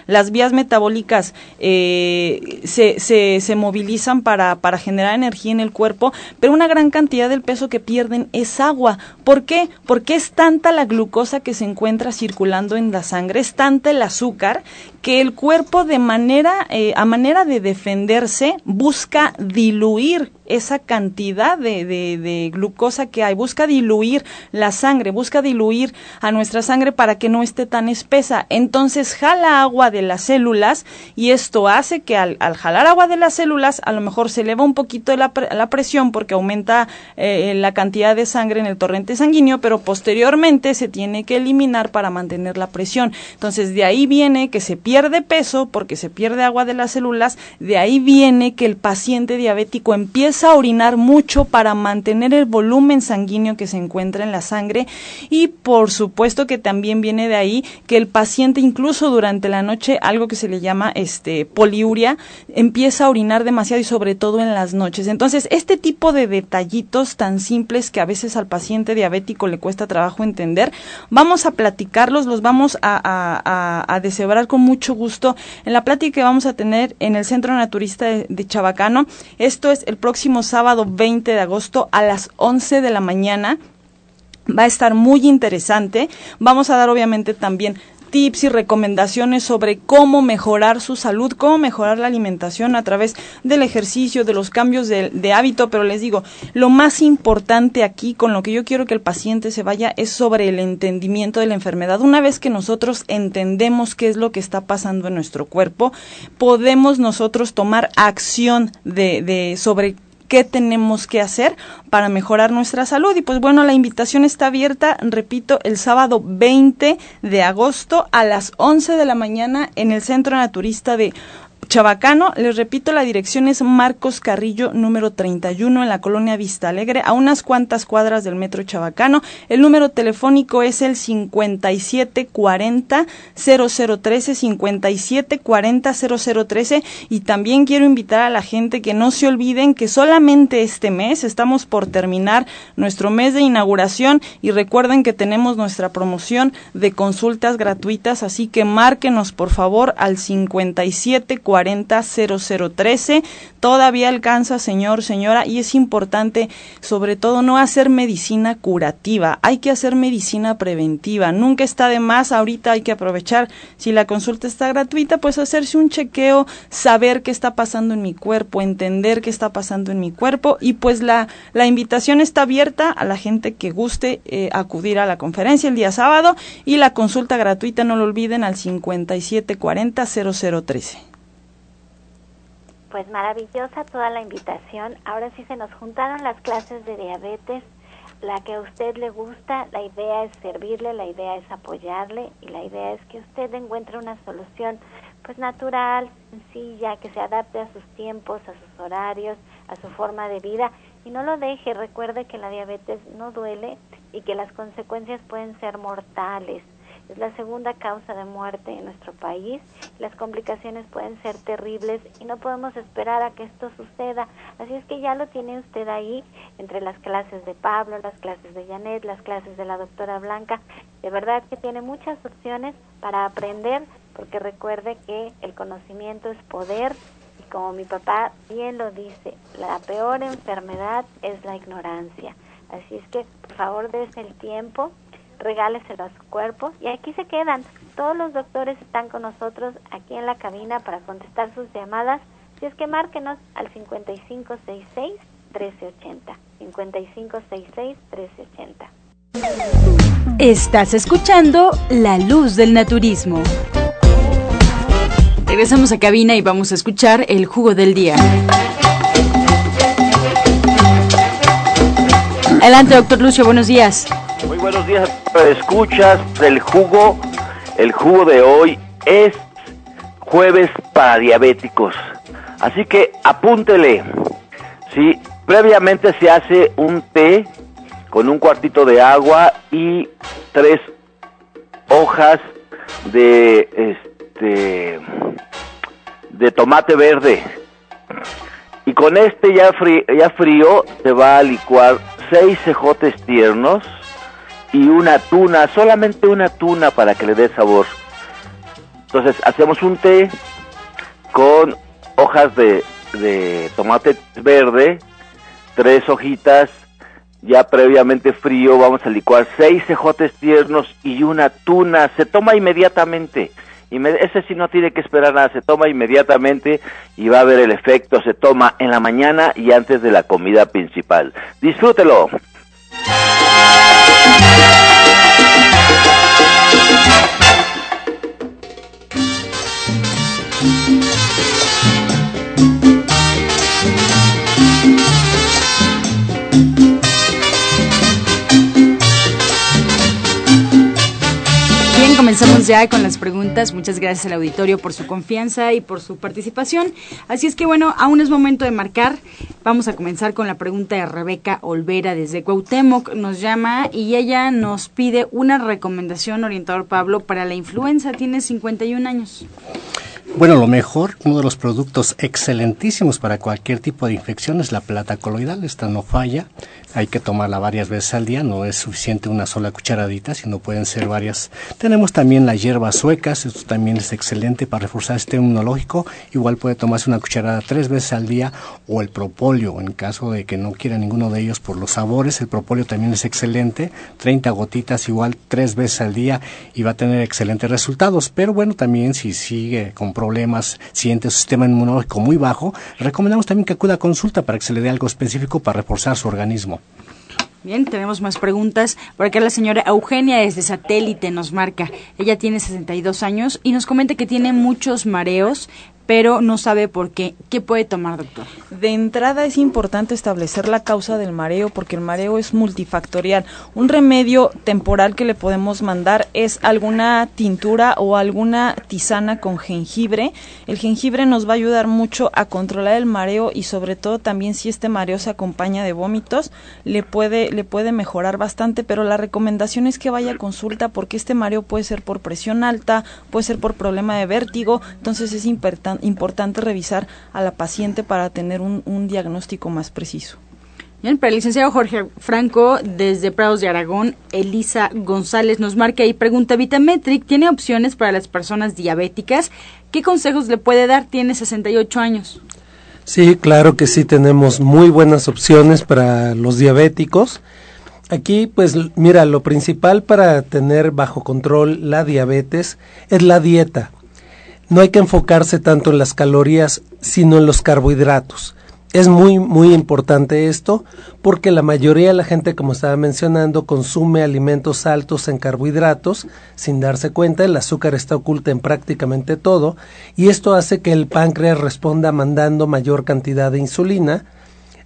las vías metabólicas eh, se, movilizan para, para generar energía en el cuerpo, pero una gran cantidad del peso que pierden es agua. ¿Por qué? Porque es tanta la glucosa que se encuentra circulando en la sangre, es tanta el azúcar que el cuerpo de manera, eh, a manera de defenderse, busca diluir esa cantidad de, de, glucosa que hay, busca diluir la sangre, busca diluir a nuestra sangre para que no esté tan espesa. Entonces jala agua de las células y esto hace que al, jalar agua de las células a lo mejor se eleva un poquito la, la presión porque aumenta eh, la cantidad de sangre en el torrente sanguíneo, pero posteriormente se tiene que eliminar para mantener la presión. Entonces de ahí viene que se pierde peso porque se pierde agua de las células, de ahí viene que el paciente diabético empieza a orinar mucho para mantener el volumen sanguíneo que se encuentra en la sangre y por supuesto que también viene de ahí que el paciente incluso durante la noche algo que se le llama este poliuria empieza a orinar demasiado y sobre todo en las noches. Entonces, este tipo de detallitos tan simples que a veces al paciente diabético le cuesta trabajo entender, vamos a platicarlos, los vamos a, a, a, con mucho gusto en la plática que vamos a tener en el Centro Naturista de Chabacano. Esto es el próximo sábado 20 de agosto a las 11 de la mañana. Va a estar muy interesante. Vamos a dar obviamente también tips y recomendaciones sobre cómo mejorar su salud, cómo mejorar la alimentación a través del ejercicio, de los cambios de, de, hábito, pero les digo, lo más importante aquí, con lo que yo quiero que el paciente se vaya, es sobre el entendimiento de la enfermedad. Una vez que nosotros entendemos qué es lo que está pasando en nuestro cuerpo, podemos nosotros tomar acción de, de sobre qué tenemos que hacer para mejorar nuestra salud. Y pues bueno, la invitación está abierta, repito, el sábado 20 de agosto a las 11 de la mañana en el Centro Naturista de Chabacano, les repito, la dirección es Marcos Carrillo, número 31, en la colonia Vista Alegre, a unas cuantas cuadras del metro Chabacano. El número telefónico es el 5740-0013, 5740-0013. Y también quiero invitar a la gente que no se olviden que solamente este mes estamos por terminar nuestro mes de inauguración y recuerden que tenemos nuestra promoción de consultas gratuitas, así que márquenos por favor al 5740 400013. Todavía alcanza, señor, señora, y es importante, sobre todo, no hacer medicina curativa. Hay que hacer medicina preventiva. Nunca está de más. Ahorita hay que aprovechar, si la consulta está gratuita, pues hacerse un chequeo, saber qué está pasando en mi cuerpo, entender qué está pasando en mi cuerpo. Y pues la, la invitación está abierta a la gente que guste eh, acudir a la conferencia el día sábado y la consulta gratuita, no lo olviden, al 5740 0013 pues maravillosa toda la invitación. Ahora sí se nos juntaron las clases de diabetes, la que a usted le gusta, la idea es servirle, la idea es apoyarle y la idea es que usted encuentre una solución pues natural, sencilla, que se adapte a sus tiempos, a sus horarios, a su forma de vida y no lo deje, recuerde que la diabetes no duele y que las consecuencias pueden ser mortales es la segunda causa de muerte en nuestro país. Las complicaciones pueden ser terribles y no podemos esperar a que esto suceda. Así es que ya lo tiene usted ahí entre las clases de Pablo, las clases de Janet, las clases de la doctora Blanca. De verdad que tiene muchas opciones para aprender porque recuerde que el conocimiento es poder como mi papá bien lo dice, la peor enfermedad es la ignorancia. Así es que, por favor, des el tiempo, regáleselo a su cuerpo y aquí se quedan. Todos los doctores están con nosotros aquí en la cabina para contestar sus llamadas. Si es que márquenos al 5566 1380. 5566 1380. Estás escuchando La Luz del Naturismo. Regresamos a cabina y vamos a escuchar el jugo del día. Adelante, doctor Lucio, buenos días. Buenos días, escuchas del jugo. El jugo de hoy es jueves para diabéticos. Así que apúntele. Sí, previamente se hace un té con un cuartito de agua y tres hojas de este de tomate verde. Y con este ya frío, ya se va a licuar seis cejotes tiernos y una tuna, solamente una tuna para que le dé sabor. Entonces hacemos un té con hojas de, tomate verde, tres hojitas ya previamente frío, vamos a licuar seis cejotes tiernos y una tuna, se toma inmediatamente. Ese sí no tiene que esperar nada, se toma inmediatamente y va a ver el efecto, se toma en la mañana y antes de la comida principal. Disfrútelo. Comenzamos ya con las preguntas. Muchas gracias al auditorio por su confianza y por su participación. Así es que bueno, aún es momento de marcar. Vamos a comenzar con la pregunta de Rebeca Olvera desde Cuauhtémoc. Nos llama y ella nos pide una recomendación, orientador Pablo, para la influenza. Tiene 51 años. Bueno, lo mejor, uno de los productos excelentísimos para cualquier tipo de infección es la plata coloidal. Esta no falla. Hay que tomarla varias veces al día. No es suficiente una sola cucharadita, sino pueden ser varias. Tenemos también las hierbas suecas. Esto también es excelente para reforzar el sistema inmunológico. Igual puede tomarse una cucharada tres veces al día o el propóleo. En caso de que no quiera ninguno de ellos por los sabores, el propóleo también es excelente. 30 gotitas igual tres veces al día y va a tener excelentes resultados. Pero bueno, también si sigue con problemas, siente su sistema inmunológico muy bajo, recomendamos también que acuda a consulta para que se le dé algo específico para reforzar su organismo. Bien, tenemos más preguntas. Por acá la señora Eugenia desde satélite nos marca. Ella tiene 62 años y nos comenta que tiene muchos mareos, pero no sabe por qué. ¿Qué puede tomar, doctor? De entrada es importante establecer la causa del mareo porque el mareo es multifactorial. Un remedio temporal que le podemos mandar es alguna tintura o alguna tisana con jengibre. El jengibre nos va a ayudar mucho a controlar el mareo y sobre todo también si este mareo se acompaña de vómitos, le puede le puede mejorar bastante, pero la recomendación es que vaya a consulta porque este mareo puede ser por presión alta, puede ser por problema de vértigo, entonces es importante importante revisar a la paciente para tener un, diagnóstico más preciso. Bien, para el licenciado Jorge Franco, desde Prados de Aragón, Elisa González nos marca y pregunta, Vitametric tiene opciones para las personas diabéticas. ¿Qué consejos le puede dar? Tiene 68 años. Sí, claro que sí, tenemos muy buenas opciones para los diabéticos. Aquí, pues mira, lo principal para tener bajo control la diabetes es la dieta no hay que enfocarse tanto en las calorías, sino en los carbohidratos. Es muy, muy importante esto porque la mayoría de la gente, como estaba mencionando, consume alimentos altos en carbohidratos sin darse cuenta. El azúcar está oculta en prácticamente todo y esto hace que el páncreas responda mandando mayor cantidad de insulina,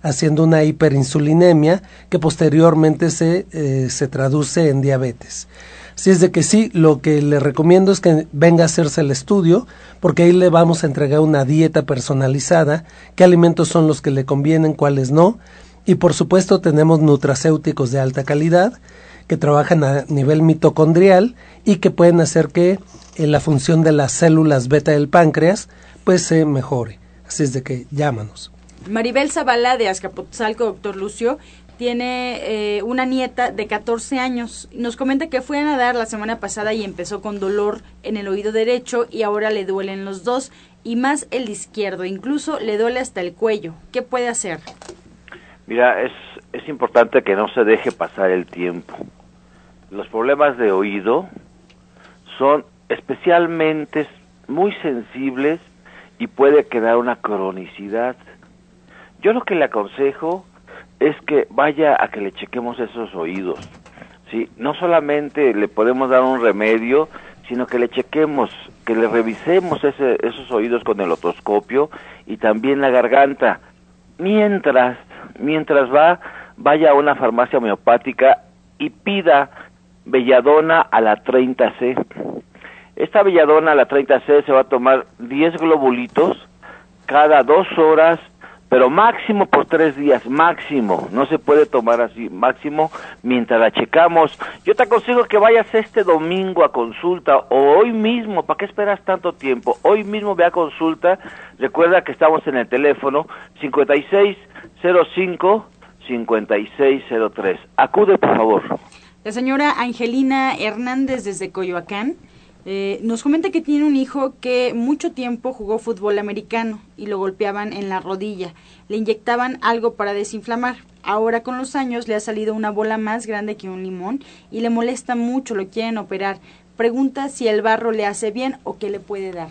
haciendo una hiperinsulinemia que posteriormente se, eh, se traduce en diabetes. Si es de que sí, lo que le recomiendo es que venga a hacerse el estudio, porque ahí le vamos a entregar una dieta personalizada, qué alimentos son los que le convienen, cuáles no. Y por supuesto tenemos nutracéuticos de alta calidad que trabajan a nivel mitocondrial y que pueden hacer que eh, la función de las células beta del páncreas pues se mejore. Así es de que llámanos. Maribel Zavala de Azcapotzalco, doctor Lucio, tiene eh, una nieta de 14 años. Nos comenta que fue a nadar la semana pasada y empezó con dolor en el oído derecho y ahora le duelen los dos y más el izquierdo, incluso le duele hasta el cuello. ¿Qué puede hacer? Mira, es, es importante que no se deje pasar el tiempo. Los problemas de oído son especialmente muy sensibles y puede quedar una cronicidad. Yo lo que le aconsejo es que vaya a que le chequemos esos oídos. ¿sí? No solamente le podemos dar un remedio, sino que le chequemos, que le revisemos ese, esos oídos con el otoscopio y también la garganta. Mientras, mientras va, vaya a una farmacia homeopática y pida belladona a la 30C. Esta belladona a la 30C se va a tomar 10 globulitos cada dos horas pero máximo por tres días, máximo, no se puede tomar así, máximo mientras la checamos. Yo te aconsejo que vayas este domingo a consulta o hoy mismo, ¿para qué esperas tanto tiempo? Hoy mismo ve a consulta, recuerda que estamos en el teléfono 5605-5603. Acude, por favor. La señora Angelina Hernández desde Coyoacán eh, nos comenta que tiene un hijo que mucho tiempo jugó fútbol americano y lo golpeaban en la rodilla. Le inyectaban algo para desinflamar. Ahora con los años le ha salido una bola más grande que un limón y le molesta mucho, lo quieren operar. Pregunta si el barro le hace bien o qué le puede dar.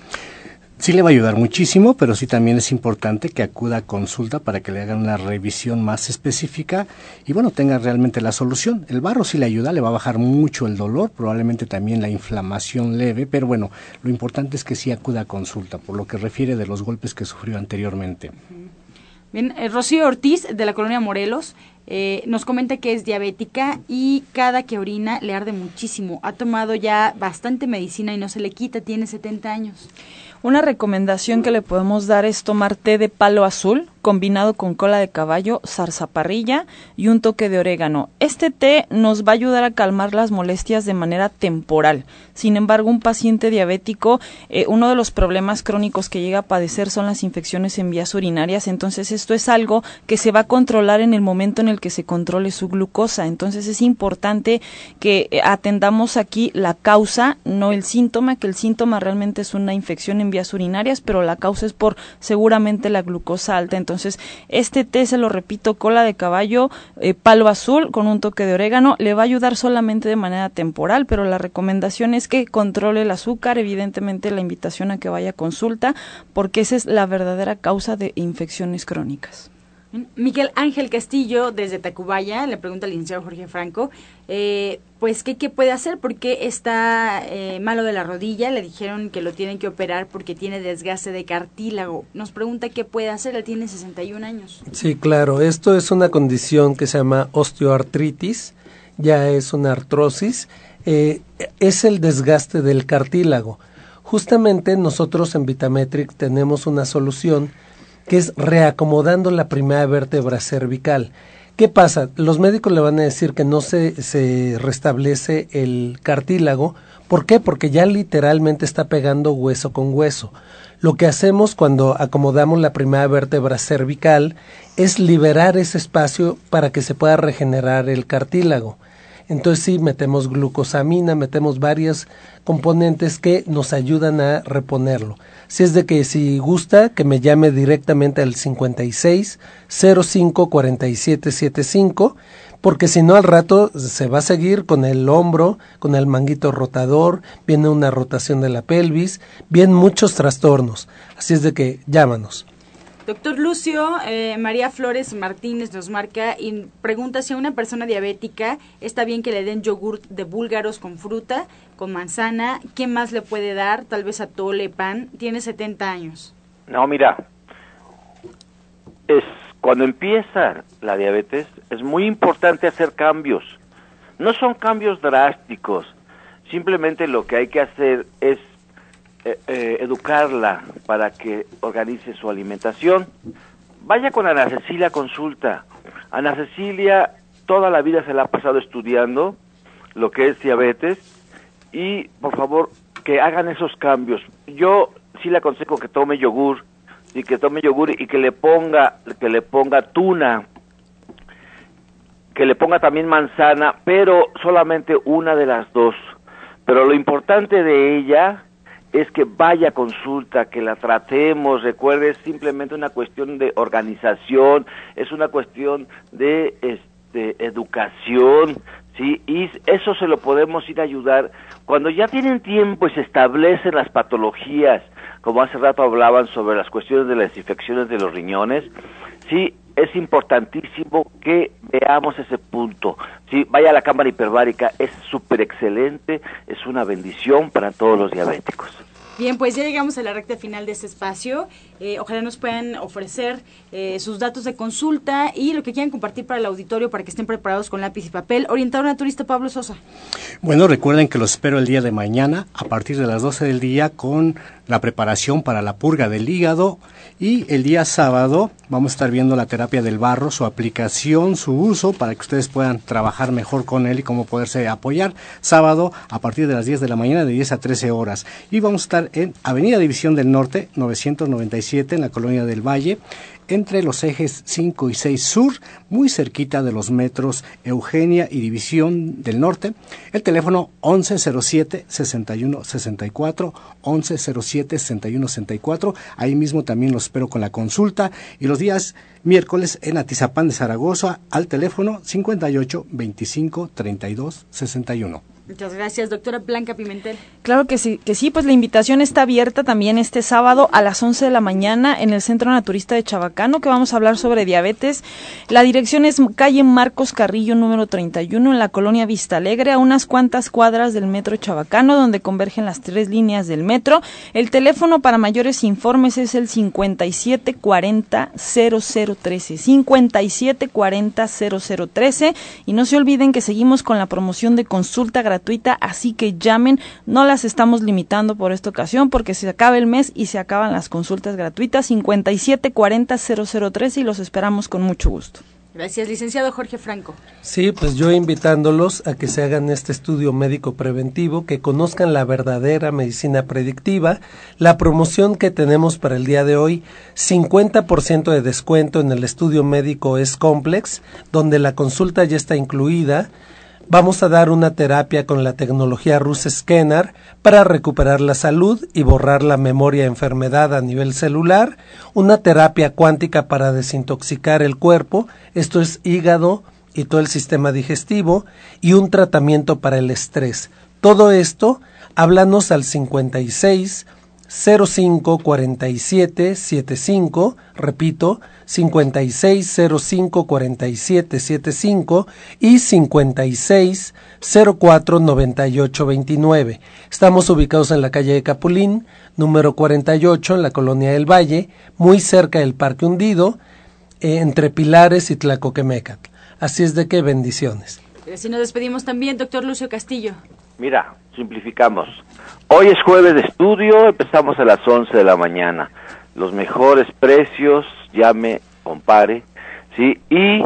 Sí le va a ayudar muchísimo, pero sí también es importante que acuda a consulta para que le hagan una revisión más específica y bueno, tenga realmente la solución. El barro sí le ayuda, le va a bajar mucho el dolor, probablemente también la inflamación leve, pero bueno, lo importante es que sí acuda a consulta, por lo que refiere de los golpes que sufrió anteriormente. Bien, eh, Rocío Ortiz de la colonia Morelos eh, nos comenta que es diabética y cada que orina le arde muchísimo. Ha tomado ya bastante medicina y no se le quita, tiene 70 años. Una recomendación que le podemos dar es tomar té de palo azul combinado con cola de caballo, zarzaparrilla y un toque de orégano. Este té nos va a ayudar a calmar las molestias de manera temporal. Sin embargo, un paciente diabético, eh, uno de los problemas crónicos que llega a padecer son las infecciones en vías urinarias. Entonces, esto es algo que se va a controlar en el momento en el que se controle su glucosa. Entonces, es importante que eh, atendamos aquí la causa, no el síntoma, que el síntoma realmente es una infección en vías urinarias, pero la causa es por seguramente la glucosa alta. Entonces, entonces, este té, se lo repito, cola de caballo, eh, palo azul con un toque de orégano, le va a ayudar solamente de manera temporal, pero la recomendación es que controle el azúcar, evidentemente la invitación a que vaya a consulta, porque esa es la verdadera causa de infecciones crónicas. Miguel Ángel Castillo, desde Tacubaya, le pregunta al licenciado Jorge Franco, eh, pues, ¿qué, ¿qué, puede hacer? Porque está eh, malo de la rodilla, le dijeron que lo tienen que operar porque tiene desgaste de cartílago. Nos pregunta qué puede hacer, él tiene 61 años. Sí, claro, esto es una condición que se llama osteoartritis, ya es una artrosis, eh, es el desgaste del cartílago. Justamente nosotros en Vitametric tenemos una solución que es reacomodando la primera vértebra cervical. ¿Qué pasa? Los médicos le van a decir que no se, se restablece el cartílago. ¿Por qué? Porque ya literalmente está pegando hueso con hueso. Lo que hacemos cuando acomodamos la primera vértebra cervical es liberar ese espacio para que se pueda regenerar el cartílago. Entonces sí, metemos glucosamina, metemos varias componentes que nos ayudan a reponerlo. Si es de que si gusta, que me llame directamente al 56 05 47 75, porque si no al rato se va a seguir con el hombro, con el manguito rotador, viene una rotación de la pelvis, vienen muchos trastornos. Así es de que llámanos. Doctor Lucio, eh, María Flores Martínez nos marca y pregunta si a una persona diabética está bien que le den yogur de búlgaros con fruta, con manzana. ¿Qué más le puede dar? Tal vez atole, pan. Tiene 70 años. No, mira, es cuando empieza la diabetes es muy importante hacer cambios. No son cambios drásticos. Simplemente lo que hay que hacer es eh, eh, educarla para que organice su alimentación. Vaya con Ana Cecilia consulta. Ana Cecilia toda la vida se la ha pasado estudiando lo que es diabetes y por favor que hagan esos cambios. Yo sí le aconsejo que tome yogur y que tome yogur y que le ponga que le ponga tuna que le ponga también manzana, pero solamente una de las dos. Pero lo importante de ella es que vaya consulta, que la tratemos, recuerde, es simplemente una cuestión de organización, es una cuestión de este, educación, ¿sí? Y eso se lo podemos ir a ayudar. Cuando ya tienen tiempo y se establecen las patologías, como hace rato hablaban sobre las cuestiones de las infecciones de los riñones, sí, es importantísimo que veamos ese punto. Sí, vaya a la cámara hiperbárica, es súper excelente, es una bendición para todos los diabéticos. Bien, pues ya llegamos a la recta final de este espacio. Eh, ojalá nos puedan ofrecer eh, sus datos de consulta y lo que quieran compartir para el auditorio para que estén preparados con lápiz y papel. Orientador naturista Pablo Sosa. Bueno, recuerden que los espero el día de mañana a partir de las 12 del día con la preparación para la purga del hígado y el día sábado vamos a estar viendo la terapia del barro, su aplicación, su uso, para que ustedes puedan trabajar mejor con él y cómo poderse apoyar. Sábado a partir de las 10 de la mañana, de 10 a 13 horas. Y vamos a estar en Avenida División del Norte, 997, en la Colonia del Valle entre los ejes 5 y 6 sur, muy cerquita de los metros Eugenia y División del Norte. El teléfono 1107-6164, 1107-6164. Ahí mismo también los espero con la consulta. Y los días miércoles en Atizapán de Zaragoza al teléfono 58 25 32 61. Muchas gracias, doctora Blanca Pimentel. Claro que sí, que sí, pues la invitación está abierta también este sábado a las 11 de la mañana en el Centro Naturista de Chabacano, que vamos a hablar sobre diabetes. La dirección es calle Marcos Carrillo número 31 en la colonia Vista Alegre, a unas cuantas cuadras del metro Chabacano, donde convergen las tres líneas del metro. El teléfono para mayores informes es el 5740 0013, 5740 0013 y no se olviden que seguimos con la promoción de consulta gratuita gratuita, así que llamen, no las estamos limitando por esta ocasión porque se acaba el mes y se acaban las consultas gratuitas 5740 003 y los esperamos con mucho gusto. Gracias, licenciado Jorge Franco. Sí, pues yo invitándolos a que se hagan este estudio médico preventivo, que conozcan la verdadera medicina predictiva, la promoción que tenemos para el día de hoy, 50% de descuento en el estudio médico es complex, donde la consulta ya está incluida, Vamos a dar una terapia con la tecnología Rus Scanner para recuperar la salud y borrar la memoria enfermedad a nivel celular, una terapia cuántica para desintoxicar el cuerpo, esto es hígado y todo el sistema digestivo, y un tratamiento para el estrés. Todo esto, háblanos al 56 05 47 75, repito, 56 05 47 75 y 56 04 98 29. Estamos ubicados en la calle de Capulín, número 48, en la colonia del Valle, muy cerca del Parque Hundido, eh, entre Pilares y Tlacoquemecat. Así es de que bendiciones. Así nos despedimos también, doctor Lucio Castillo. Mira, simplificamos. Hoy es jueves de estudio, empezamos a las 11 de la mañana. Los mejores precios, llame, compare, ¿sí? Y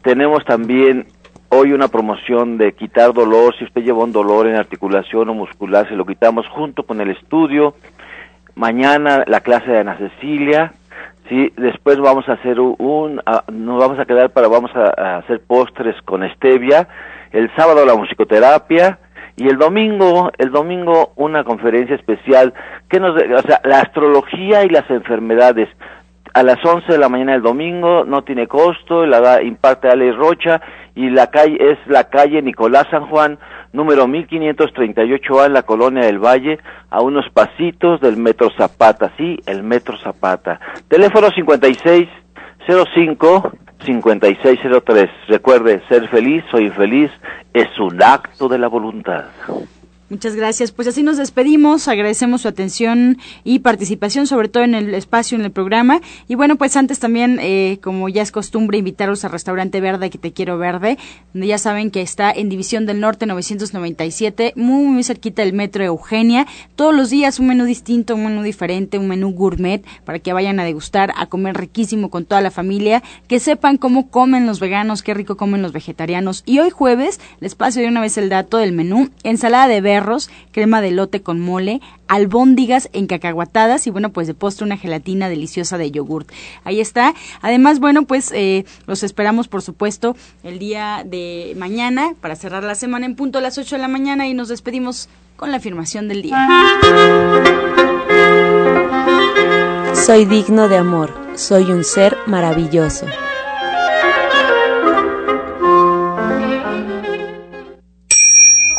tenemos también hoy una promoción de quitar dolor, si usted lleva un dolor en articulación o muscular, se lo quitamos junto con el estudio. Mañana la clase de Ana Cecilia, ¿sí? Después vamos a hacer un, nos vamos a quedar para, vamos a, a hacer postres con stevia. El sábado la musicoterapia, y el domingo, el domingo una conferencia especial que nos, o sea, la astrología y las enfermedades a las 11 de la mañana del domingo, no tiene costo, la da, imparte Ale Rocha y la calle es la calle Nicolás San Juan, número 1538A en la colonia del Valle, a unos pasitos del Metro Zapata, sí, el Metro Zapata. Teléfono 5605 5603. Recuerde, ser feliz o infeliz es un acto de la voluntad. Muchas gracias. Pues así nos despedimos. Agradecemos su atención y participación, sobre todo en el espacio, en el programa. Y bueno, pues antes también, eh, como ya es costumbre, invitarlos al restaurante Verde, que te quiero verde, donde ya saben que está en División del Norte 997, muy, muy cerquita del Metro Eugenia. Todos los días un menú distinto, un menú diferente, un menú gourmet, para que vayan a degustar, a comer riquísimo con toda la familia, que sepan cómo comen los veganos, qué rico comen los vegetarianos. Y hoy jueves, les paso de una vez el dato del menú, ensalada de verde crema de lote con mole, albóndigas encacahuatadas y bueno, pues de postre una gelatina deliciosa de yogurt. Ahí está. Además, bueno, pues eh, los esperamos por supuesto el día de mañana para cerrar la semana en punto a las 8 de la mañana y nos despedimos con la afirmación del día. Soy digno de amor, soy un ser maravilloso.